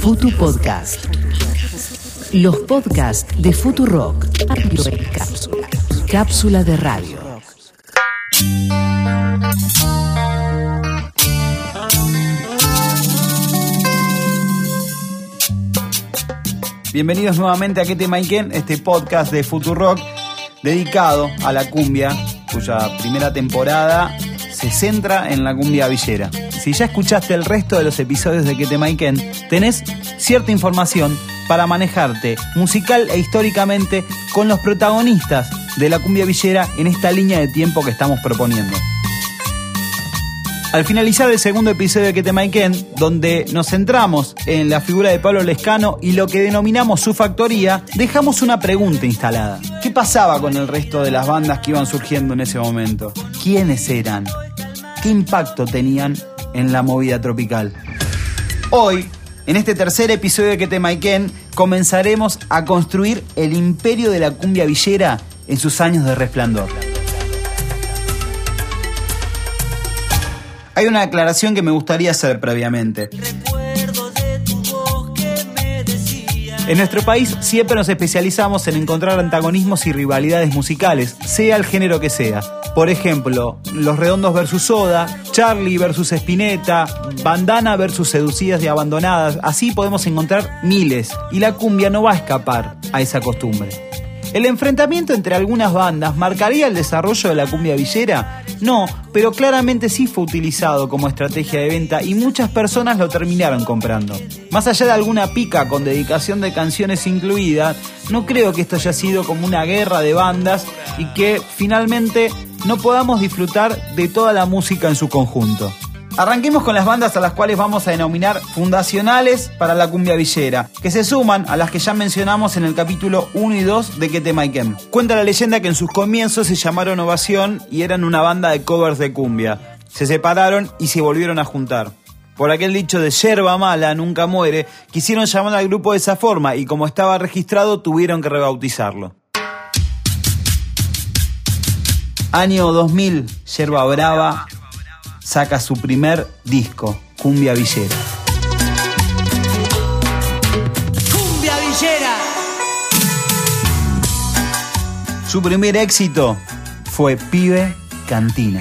Futu Podcast. Los podcasts de Futu Rock. Cápsula. Cápsula de radio. Bienvenidos nuevamente a Que te Maiken, este podcast de Rock dedicado a la cumbia, cuya primera temporada se centra en la cumbia villera. Si ya escuchaste el resto de los episodios de Que te Maiken, tenés cierta información para manejarte musical e históricamente con los protagonistas de la cumbia villera en esta línea de tiempo que estamos proponiendo. Al finalizar el segundo episodio de Que te Maiken, donde nos centramos en la figura de Pablo Lescano y lo que denominamos su factoría, dejamos una pregunta instalada. ¿Qué pasaba con el resto de las bandas que iban surgiendo en ese momento? ¿Quiénes eran? ¿Qué impacto tenían en la movida tropical? Hoy, en este tercer episodio de Que te comenzaremos a construir el imperio de la cumbia villera en sus años de resplandor. Hay una aclaración que me gustaría hacer previamente. En nuestro país siempre nos especializamos en encontrar antagonismos y rivalidades musicales, sea el género que sea. Por ejemplo, Los Redondos versus Soda, Charlie versus Spinetta, Bandana versus Seducidas y Abandonadas. Así podemos encontrar miles, y la cumbia no va a escapar a esa costumbre. ¿El enfrentamiento entre algunas bandas marcaría el desarrollo de la cumbia villera? No, pero claramente sí fue utilizado como estrategia de venta y muchas personas lo terminaron comprando. Más allá de alguna pica con dedicación de canciones incluidas, no creo que esto haya sido como una guerra de bandas y que finalmente no podamos disfrutar de toda la música en su conjunto. Arranquemos con las bandas a las cuales vamos a denominar fundacionales para la cumbia villera, que se suman a las que ya mencionamos en el capítulo 1 y 2 de Que te Maiken. Cuenta la leyenda que en sus comienzos se llamaron Ovación y eran una banda de covers de cumbia. Se separaron y se volvieron a juntar. Por aquel dicho de yerba mala nunca muere, quisieron llamar al grupo de esa forma y como estaba registrado tuvieron que rebautizarlo. Año 2000, Yerba Brava saca su primer disco, Cumbia Villera. Cumbia Villera. Su primer éxito fue Pibe Cantina.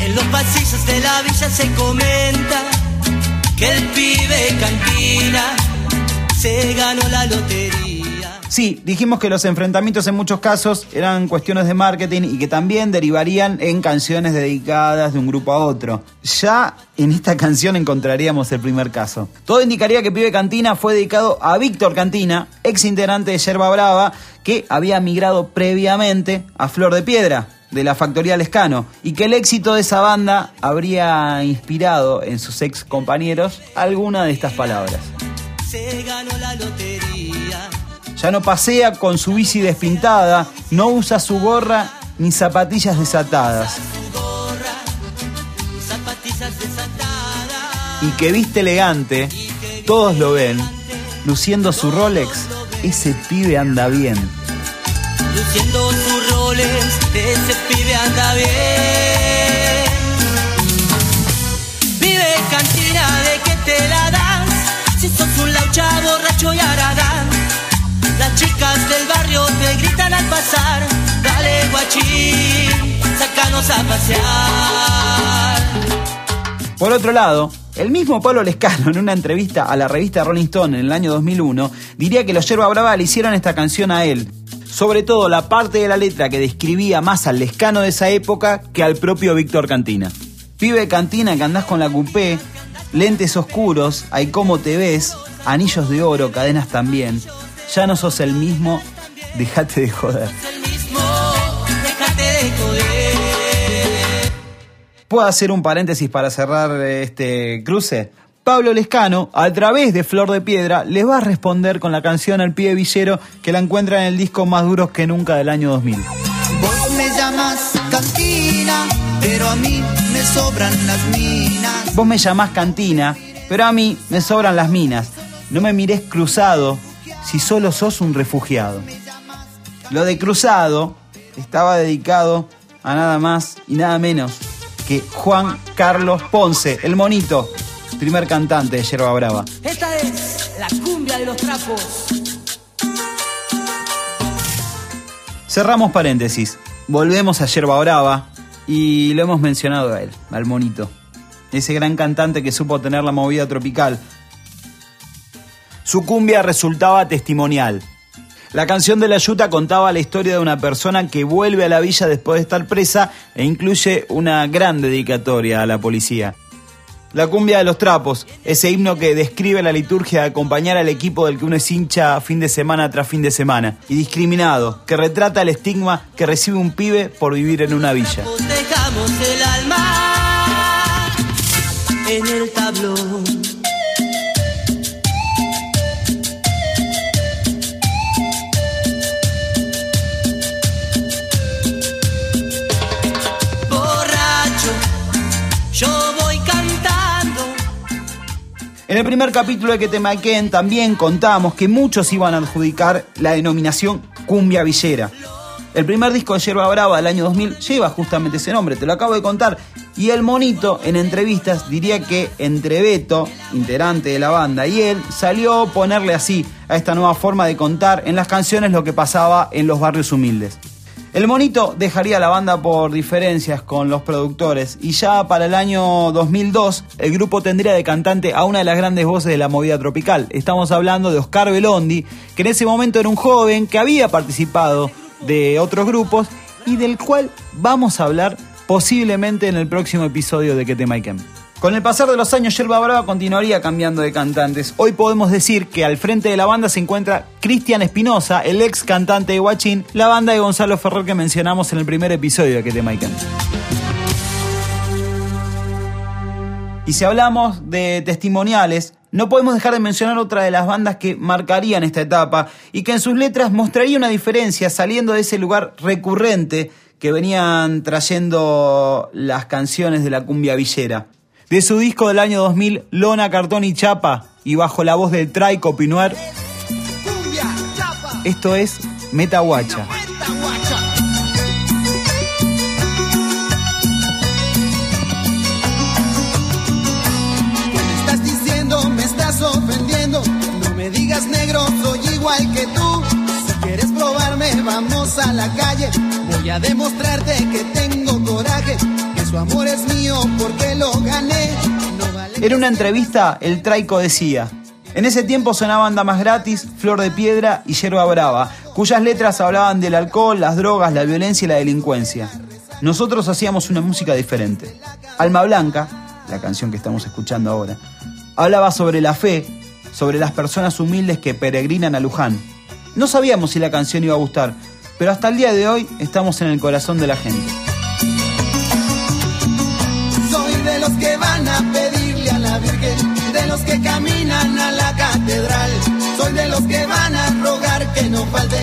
En los pasillos de la villa se comenta que el pibe cantina se ganó la lotería. Sí, dijimos que los enfrentamientos en muchos casos eran cuestiones de marketing y que también derivarían en canciones dedicadas de un grupo a otro. Ya en esta canción encontraríamos el primer caso. Todo indicaría que Pibe Cantina fue dedicado a Víctor Cantina, ex integrante de Yerba Brava, que había migrado previamente a Flor de Piedra, de la Factoría Lescano y que el éxito de esa banda habría inspirado en sus ex compañeros alguna de estas palabras. Se ganó la lotería. Ya no pasea con su bici despintada, no usa su gorra ni zapatillas desatadas. Y que viste elegante, todos lo ven, luciendo su Rolex, ese pibe anda bien. Luciendo su Rolex, ese pibe anda bien. Las chicas del barrio te gritan al pasar, dale guachín, sácanos a pasear. Por otro lado, el mismo Pablo Lescano, en una entrevista a la revista Rolling Stone en el año 2001, diría que los Yerba Brava le hicieron esta canción a él. Sobre todo la parte de la letra que describía más al Lescano de esa época que al propio Víctor Cantina. Pibe Cantina que andás con la coupé, lentes oscuros, hay cómo te ves, anillos de oro, cadenas también ya no sos el mismo, déjate de joder. ¿Puedo hacer un paréntesis para cerrar este cruce? Pablo Lescano, a través de Flor de Piedra, les va a responder con la canción El Pie Villero que la encuentra en el disco Más Duros que Nunca del año 2000. Vos me llamas cantina, pero a mí me sobran las minas. Vos me llamás cantina, pero a mí me sobran las minas. No me mires cruzado, si solo sos un refugiado. Lo de cruzado estaba dedicado a nada más y nada menos que Juan Carlos Ponce, el monito, primer cantante de Yerba Brava. Esta es la cumbia de los trapos. Cerramos paréntesis. Volvemos a Yerba Brava y lo hemos mencionado a él, al monito. Ese gran cantante que supo tener la movida tropical. Su cumbia resultaba testimonial. La canción de la Yuta contaba la historia de una persona que vuelve a la villa después de estar presa e incluye una gran dedicatoria a la policía. La cumbia de los trapos, ese himno que describe la liturgia de acompañar al equipo del que uno es hincha fin de semana tras fin de semana. Y discriminado, que retrata el estigma que recibe un pibe por vivir en una villa. Dejamos el alma en el tablón. En el primer capítulo de Que te maquen también contamos que muchos iban a adjudicar la denominación cumbia villera. El primer disco de Yerba Brava del año 2000 lleva justamente ese nombre, te lo acabo de contar. Y el monito en entrevistas diría que entre Beto, integrante de la banda, y él salió a ponerle así a esta nueva forma de contar en las canciones lo que pasaba en los barrios humildes. El monito dejaría la banda por diferencias con los productores y ya para el año 2002 el grupo tendría de cantante a una de las grandes voces de la movida tropical. Estamos hablando de Oscar Belondi, que en ese momento era un joven que había participado de otros grupos y del cual vamos a hablar posiblemente en el próximo episodio de Que te Maiken. Con el pasar de los años, Yerba Brava continuaría cambiando de cantantes. Hoy podemos decir que al frente de la banda se encuentra Cristian Espinosa, el ex cantante de Guachín, la banda de Gonzalo Ferrer que mencionamos en el primer episodio de Que te Maiken. Y si hablamos de testimoniales, no podemos dejar de mencionar otra de las bandas que marcarían esta etapa y que en sus letras mostraría una diferencia saliendo de ese lugar recurrente que venían trayendo las canciones de la cumbia villera. De su disco del año 2000, Lona, Cartón y Chapa, y bajo la voz del Traico chapa, esto es Metahuacha. ofendiendo. No me digas negro, soy igual que tú. Si quieres probarme, vamos a la calle. Voy a demostrarte que tengo coraje. Su amor es mío porque lo gané. No En una entrevista, el Traico decía, en ese tiempo sonaban Damas Gratis, Flor de Piedra y Yerba Brava, cuyas letras hablaban del alcohol, las drogas, la violencia y la delincuencia. Nosotros hacíamos una música diferente. Alma Blanca, la canción que estamos escuchando ahora, hablaba sobre la fe, sobre las personas humildes que peregrinan a Luján. No sabíamos si la canción iba a gustar, pero hasta el día de hoy estamos en el corazón de la gente. Los que caminan a la catedral. Soy de los que van a rogar que no falte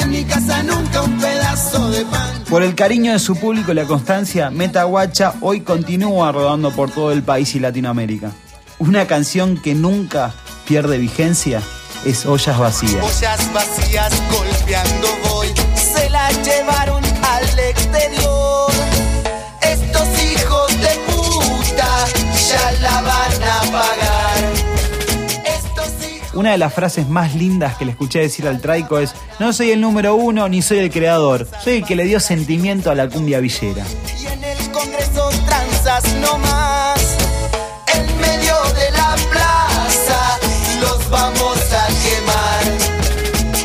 en mi casa nunca un pedazo de pan. Por el cariño de su público y la constancia, Metahuacha hoy continúa rodando por todo el país y Latinoamérica. Una canción que nunca pierde vigencia es Ollas Vacías. Ollas vacías golpeando voy, se la llevaron al exterior. Estos hijos de puta ya la van a pagar. Una de las frases más lindas que le escuché decir al Traico es, no soy el número uno ni soy el creador, soy el que le dio sentimiento a la cumbia villera. y en el Congreso tranzas no más. En medio de la plaza los vamos a quemar.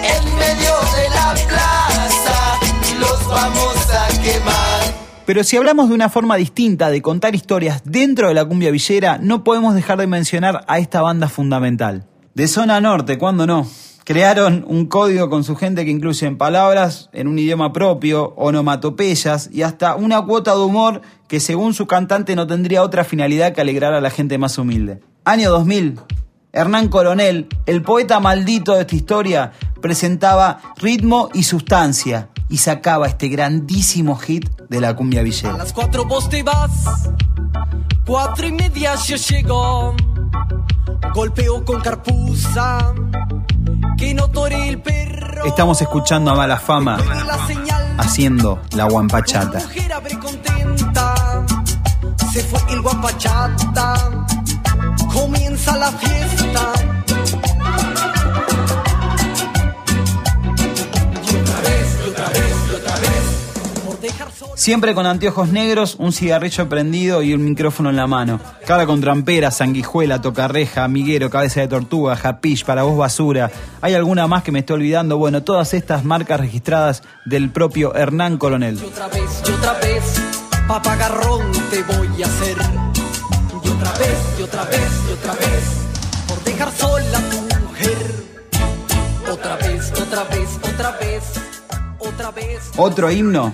En medio de la plaza los vamos a quemar. Pero si hablamos de una forma distinta de contar historias dentro de la cumbia villera, no podemos dejar de mencionar a esta banda fundamental. De zona norte, ¿cuándo no? Crearon un código con su gente que incluye palabras en un idioma propio, onomatopeyas y hasta una cuota de humor que según su cantante no tendría otra finalidad que alegrar a la gente más humilde. Año 2000, Hernán Coronel, el poeta maldito de esta historia, presentaba ritmo y sustancia y sacaba este grandísimo hit de la cumbia villera. las cuatro vos vas, cuatro y media yo llego. Golpeo con carpuza, que no tore el perro. Estamos escuchando a Mala Fama haciendo la guampachata. Se fue el la fiesta. Siempre con anteojos negros, un cigarrillo prendido y un micrófono en la mano. Cara con trampera, sanguijuela, tocarreja, amiguero, cabeza de tortuga, japish, para voz basura. ¿Hay alguna más que me estoy olvidando? Bueno, todas estas marcas registradas del propio Hernán Coronel. Y otra vez, y otra vez, papagarrón te voy a hacer. Y otra vez, y otra vez, y otra vez, por dejar sola a tu mujer. Otra vez, otra vez. Otro himno.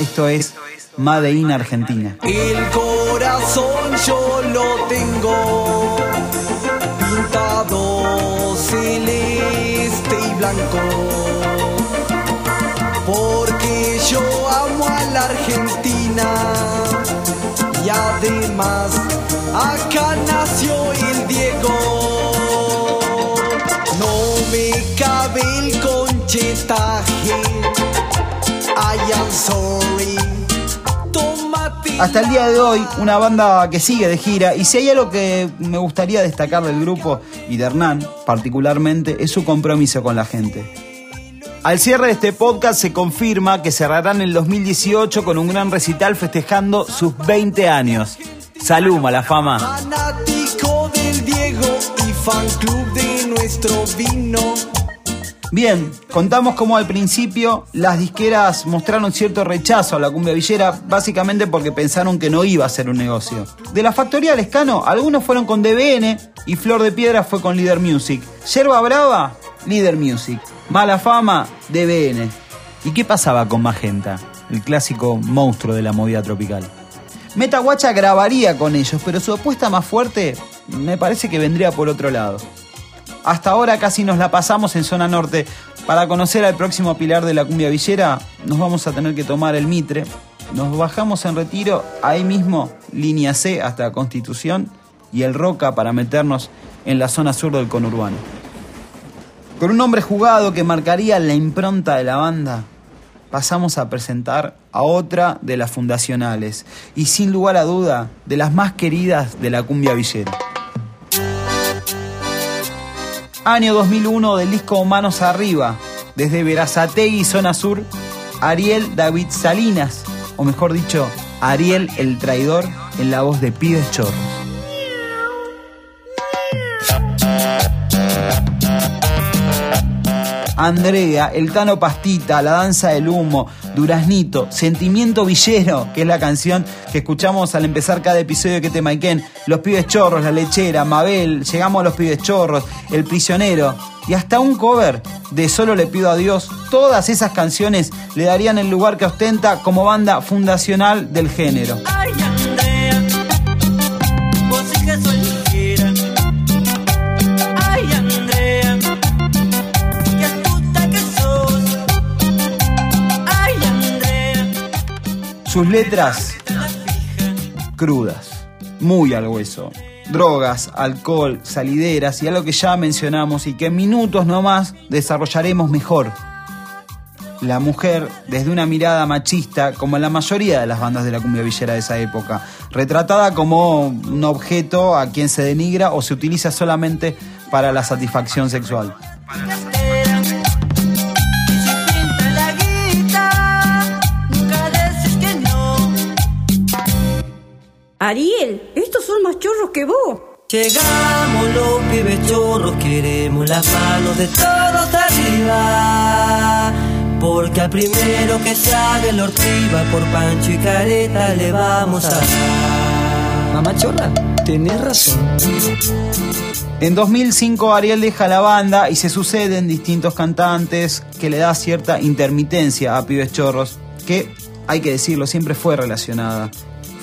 Esto es Made in Argentina. El corazón yo lo tengo pintado celeste y blanco. Porque yo amo a la Argentina y además acá nació Hasta el día de hoy, una banda que sigue de gira, y si hay algo que me gustaría destacar del grupo y de Hernán particularmente, es su compromiso con la gente. Al cierre de este podcast se confirma que cerrarán el 2018 con un gran recital festejando sus 20 años. Salud, mala fama. fanático del Diego y fan club de nuestro vino. Bien, contamos como al principio las disqueras mostraron cierto rechazo a la cumbia villera, básicamente porque pensaron que no iba a ser un negocio. De la factoría Lescano, algunos fueron con DBN y Flor de Piedra fue con Leader Music. Yerba Brava, Leader Music. Mala Fama, DBN. ¿Y qué pasaba con Magenta, el clásico monstruo de la movida tropical? Metaguacha grabaría con ellos, pero su apuesta más fuerte me parece que vendría por otro lado. Hasta ahora casi nos la pasamos en zona norte. Para conocer al próximo pilar de la cumbia villera, nos vamos a tener que tomar el Mitre. Nos bajamos en retiro, ahí mismo, línea C hasta Constitución, y el Roca para meternos en la zona sur del conurbano. Con un nombre jugado que marcaría la impronta de la banda, pasamos a presentar a otra de las fundacionales y sin lugar a duda de las más queridas de la cumbia villera. Año 2001 del disco Manos Arriba, desde Verazategui, zona sur, Ariel David Salinas, o mejor dicho, Ariel el traidor, en la voz de Pibes Chorros. Andrea, El Tano Pastita, La Danza del Humo, Duraznito, Sentimiento Villero, que es la canción que escuchamos al empezar cada episodio de Que te Maiken, Los Pibes Chorros, La Lechera, Mabel, Llegamos a los Pibes Chorros, El Prisionero, y hasta un cover de Solo le pido a Dios. Todas esas canciones le darían el lugar que ostenta como banda fundacional del género. Sus letras crudas, muy al hueso. Drogas, alcohol, salideras y algo que ya mencionamos y que en minutos nomás desarrollaremos mejor. La mujer desde una mirada machista, como en la mayoría de las bandas de la cumbia villera de esa época, retratada como un objeto a quien se denigra o se utiliza solamente para la satisfacción sexual. Ariel, estos son más chorros que vos. Llegamos los pibes chorros, queremos las manos de todos arriba. Porque al primero que se haga el ortiva por Pancho y Careta le vamos a dar. Mamá chorra, tenés razón. En 2005 Ariel deja la banda y se suceden distintos cantantes que le da cierta intermitencia a Pibes Chorros, que, hay que decirlo, siempre fue relacionada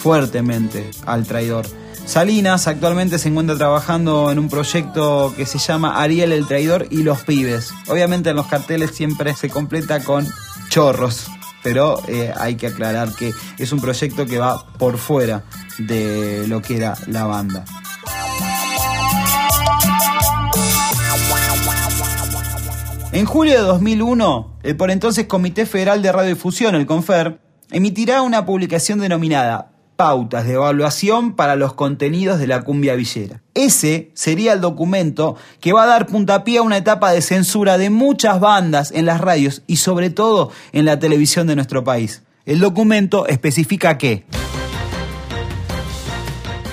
fuertemente al traidor. Salinas actualmente se encuentra trabajando en un proyecto que se llama Ariel el Traidor y los Pibes. Obviamente en los carteles siempre se completa con chorros, pero eh, hay que aclarar que es un proyecto que va por fuera de lo que era la banda. En julio de 2001, el por entonces Comité Federal de Radiodifusión, el CONFER, emitirá una publicación denominada pautas de evaluación para los contenidos de la cumbia villera. Ese sería el documento que va a dar puntapié a una etapa de censura de muchas bandas en las radios y sobre todo en la televisión de nuestro país. El documento especifica que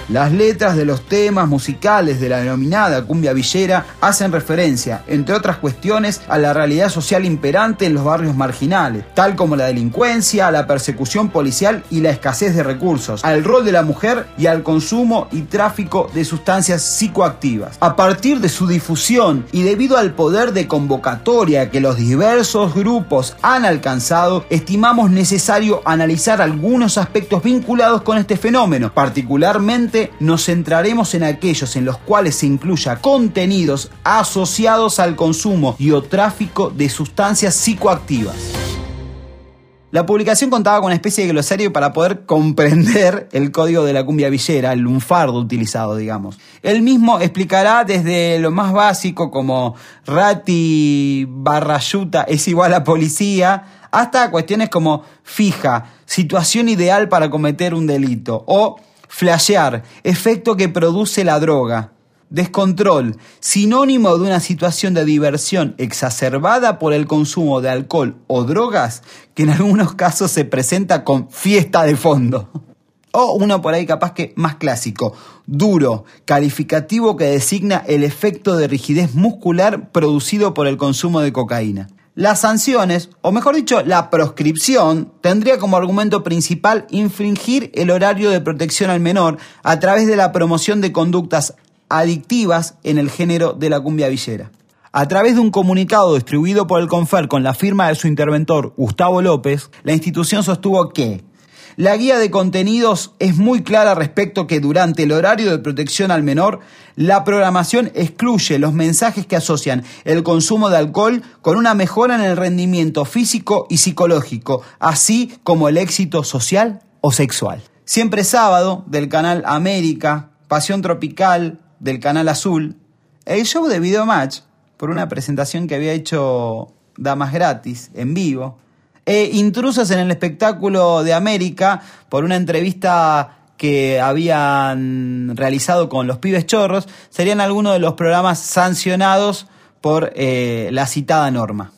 las letras de los temas musicales de la denominada cumbia villera hacen referencia, entre otras cuestiones, a la realidad social imperante en los barrios marginales, tal como la delincuencia, la persecución policial y la escasez de recursos, al rol de la mujer y al consumo y tráfico de sustancias psicoactivas. A partir de su difusión y debido al poder de convocatoria que los diversos grupos han alcanzado, estimamos necesario analizar algunos aspectos vinculados con este fenómeno, particularmente nos centraremos en aquellos en los cuales se incluya contenidos asociados al consumo y o tráfico de sustancias psicoactivas. La publicación contaba con una especie de glosario para poder comprender el código de la cumbia villera, el lunfardo utilizado, digamos. Él mismo explicará desde lo más básico como rati barra yuta es igual a policía, hasta cuestiones como fija, situación ideal para cometer un delito, o Flashear, efecto que produce la droga. Descontrol, sinónimo de una situación de diversión exacerbada por el consumo de alcohol o drogas que en algunos casos se presenta con fiesta de fondo. O uno por ahí capaz que más clásico, duro, calificativo que designa el efecto de rigidez muscular producido por el consumo de cocaína. Las sanciones, o mejor dicho, la proscripción, tendría como argumento principal infringir el horario de protección al menor a través de la promoción de conductas adictivas en el género de la cumbia villera. A través de un comunicado distribuido por el Confer con la firma de su interventor Gustavo López, la institución sostuvo que la guía de contenidos es muy clara respecto que durante el horario de protección al menor, la programación excluye los mensajes que asocian el consumo de alcohol con una mejora en el rendimiento físico y psicológico, así como el éxito social o sexual. Siempre sábado del canal América, Pasión Tropical del canal Azul, el show de Video Match, por una presentación que había hecho Damas Gratis en vivo, e intrusos en el espectáculo de América por una entrevista que habían realizado con los pibes chorros, serían algunos de los programas sancionados por eh, la citada norma.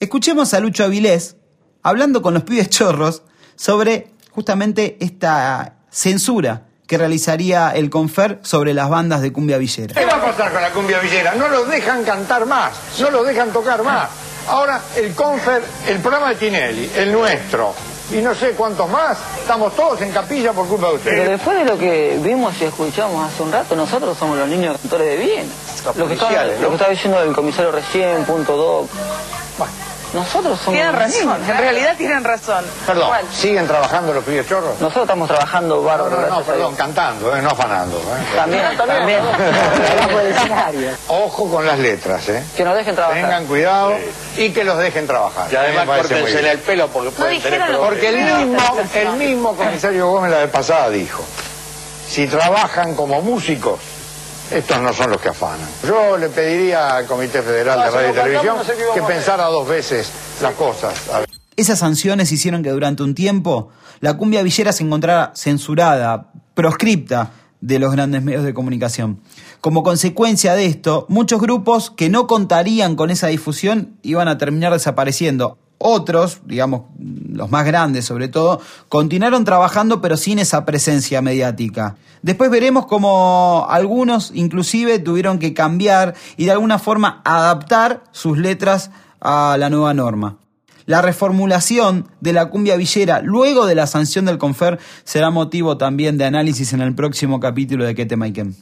Escuchemos a Lucho Avilés hablando con los pibes chorros sobre justamente esta censura que realizaría el Confer sobre las bandas de cumbia villera. ¿Qué va a pasar con la cumbia villera? No los dejan cantar más, no los dejan tocar más. Ahora, el Confer, el programa de Tinelli, el nuestro, y no sé cuántos más, estamos todos en capilla por culpa de ustedes. Pero después de lo que vimos y escuchamos hace un rato, nosotros somos los niños cantores de bien. Lo que, estaba, lo que estaba diciendo el comisario recién, punto doc. Nosotros somos. Tienen razón, en realidad tienen razón. Perdón, ¿siguen trabajando los pibes chorros? Nosotros estamos trabajando bárbaro. No, no, no, perdón, cantando, eh, no afanando. Eh. También, también. Ojo con las letras, ¿eh? Que nos dejen trabajar. Tengan cuidado y que los dejen trabajar. Y además córtensele el pelo porque pueden tener problemas. Porque el mismo, el mismo comisario Gómez la vez pasada dijo, si trabajan como músicos, estos no son los que afanan. Yo le pediría al Comité Federal de Radio y Televisión que pensara dos veces las cosas. Esas sanciones hicieron que durante un tiempo la cumbia villera se encontrara censurada, proscripta de los grandes medios de comunicación. Como consecuencia de esto, muchos grupos que no contarían con esa difusión iban a terminar desapareciendo. Otros, digamos, los más grandes sobre todo, continuaron trabajando pero sin esa presencia mediática. Después veremos cómo algunos inclusive tuvieron que cambiar y de alguna forma adaptar sus letras a la nueva norma. La reformulación de la cumbia villera luego de la sanción del Confer será motivo también de análisis en el próximo capítulo de Kete Maiken.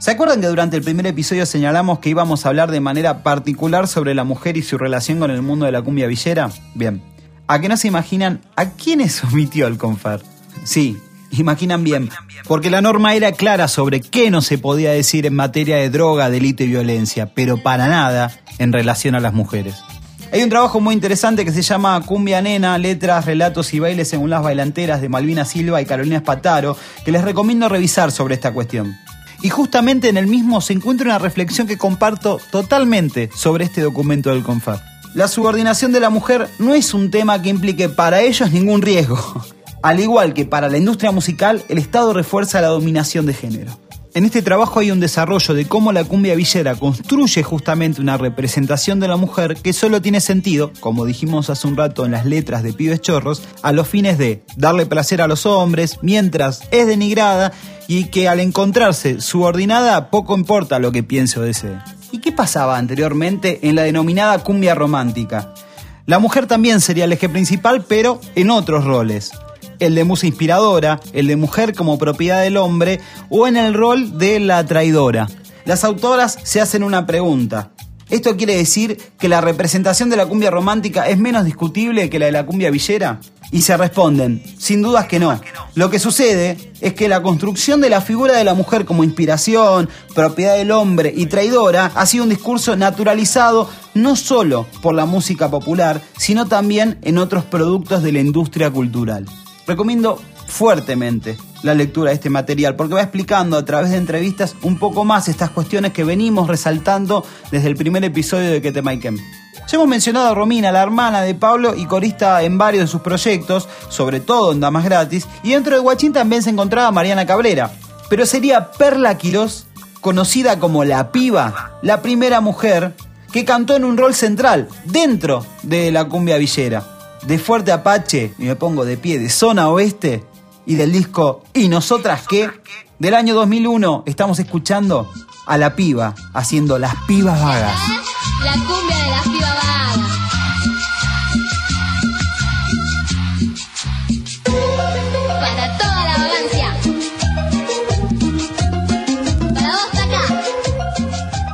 ¿Se acuerdan que durante el primer episodio señalamos que íbamos a hablar de manera particular sobre la mujer y su relación con el mundo de la cumbia villera? Bien, ¿a qué no se imaginan a quiénes omitió el Confer? Sí, imaginan bien, porque la norma era clara sobre qué no se podía decir en materia de droga, delito y violencia, pero para nada en relación a las mujeres. Hay un trabajo muy interesante que se llama Cumbia Nena, letras, relatos y bailes según las bailanteras de Malvina Silva y Carolina Espataro, que les recomiendo revisar sobre esta cuestión. Y justamente en el mismo se encuentra una reflexión que comparto totalmente sobre este documento del CONFAR. La subordinación de la mujer no es un tema que implique para ellos ningún riesgo. Al igual que para la industria musical, el Estado refuerza la dominación de género. En este trabajo hay un desarrollo de cómo la cumbia villera construye justamente una representación de la mujer que solo tiene sentido, como dijimos hace un rato en las letras de Pibes Chorros, a los fines de darle placer a los hombres mientras es denigrada y que al encontrarse subordinada poco importa lo que piense o desee. ¿Y qué pasaba anteriormente en la denominada cumbia romántica? La mujer también sería el eje principal, pero en otros roles el de musa inspiradora, el de mujer como propiedad del hombre o en el rol de la traidora. Las autoras se hacen una pregunta. ¿Esto quiere decir que la representación de la cumbia romántica es menos discutible que la de la cumbia villera? Y se responden, sin dudas que no. Lo que sucede es que la construcción de la figura de la mujer como inspiración, propiedad del hombre y traidora ha sido un discurso naturalizado no solo por la música popular, sino también en otros productos de la industria cultural. Recomiendo fuertemente la lectura de este material porque va explicando a través de entrevistas un poco más estas cuestiones que venimos resaltando desde el primer episodio de Que te. Ya hemos mencionado a Romina, la hermana de Pablo y corista en varios de sus proyectos, sobre todo en Damas Gratis, y dentro de Guachín también se encontraba Mariana Cabrera. Pero sería Perla Quirós, conocida como La Piba, la primera mujer que cantó en un rol central dentro de la cumbia villera de Fuerte Apache, y me pongo de pie, de Zona Oeste, y del disco ¿Y nosotras qué? Del año 2001 estamos escuchando a la piba haciendo Las Pibas Vagas. La de las pibas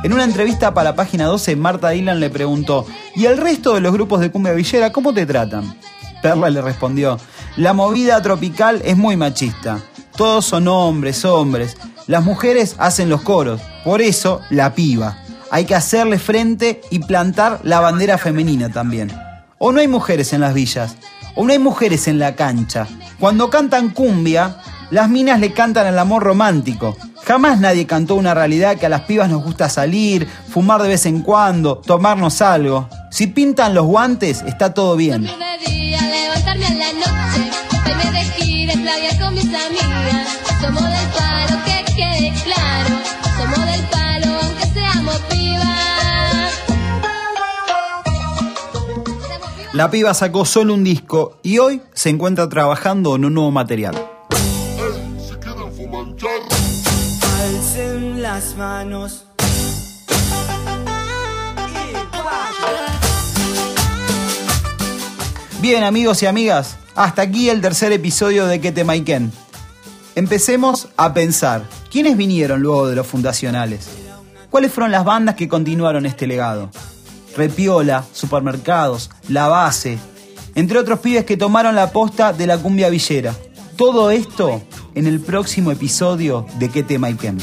En una entrevista para la página 12, Marta Dylan le preguntó, ¿y el resto de los grupos de cumbia villera cómo te tratan? Perla le respondió, la movida tropical es muy machista. Todos son hombres, hombres. Las mujeres hacen los coros. Por eso, la piba. Hay que hacerle frente y plantar la bandera femenina también. O no hay mujeres en las villas. O no hay mujeres en la cancha. Cuando cantan cumbia, las minas le cantan al amor romántico. Jamás nadie cantó una realidad que a las pibas nos gusta salir, fumar de vez en cuando, tomarnos algo. Si pintan los guantes, está todo bien. La piba sacó solo un disco y hoy se encuentra trabajando en un nuevo material. Alcen las manos. Bien amigos y amigas, hasta aquí el tercer episodio de Que te Maiken. Empecemos a pensar, ¿quiénes vinieron luego de los fundacionales? ¿Cuáles fueron las bandas que continuaron este legado? Repiola, Supermercados, La Base, entre otros pibes que tomaron la posta de la cumbia villera. Todo esto en el próximo episodio de Que te Maiken.